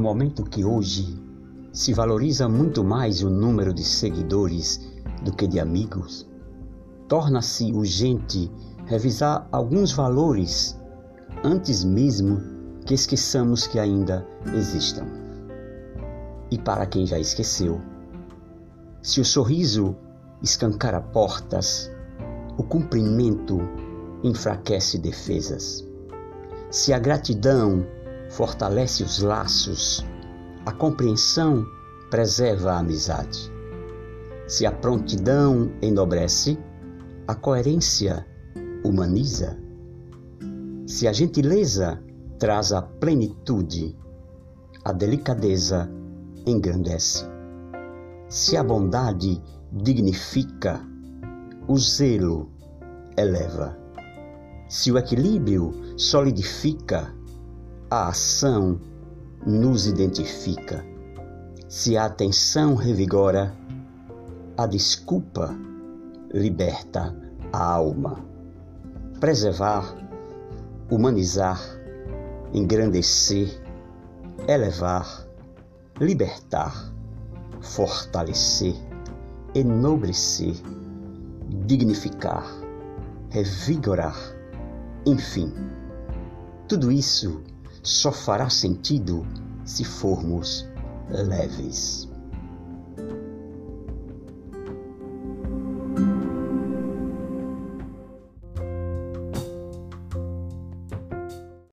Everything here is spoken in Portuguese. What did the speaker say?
momento que hoje se valoriza muito mais o número de seguidores do que de amigos, torna-se urgente revisar alguns valores antes mesmo que esqueçamos que ainda existam. E para quem já esqueceu, se o sorriso escancara portas, o cumprimento enfraquece defesas. Se a gratidão fortalece os laços, a compreensão preserva a amizade. Se a prontidão enobrece, a coerência humaniza. Se a gentileza traz a plenitude, a delicadeza engrandece. Se a bondade dignifica, o zelo eleva. Se o equilíbrio solidifica, a ação nos identifica. Se a atenção revigora, a desculpa liberta a alma. Preservar, humanizar, engrandecer, elevar, libertar, fortalecer, enobrecer, dignificar, revigorar, enfim. Tudo isso só fará sentido se formos leves.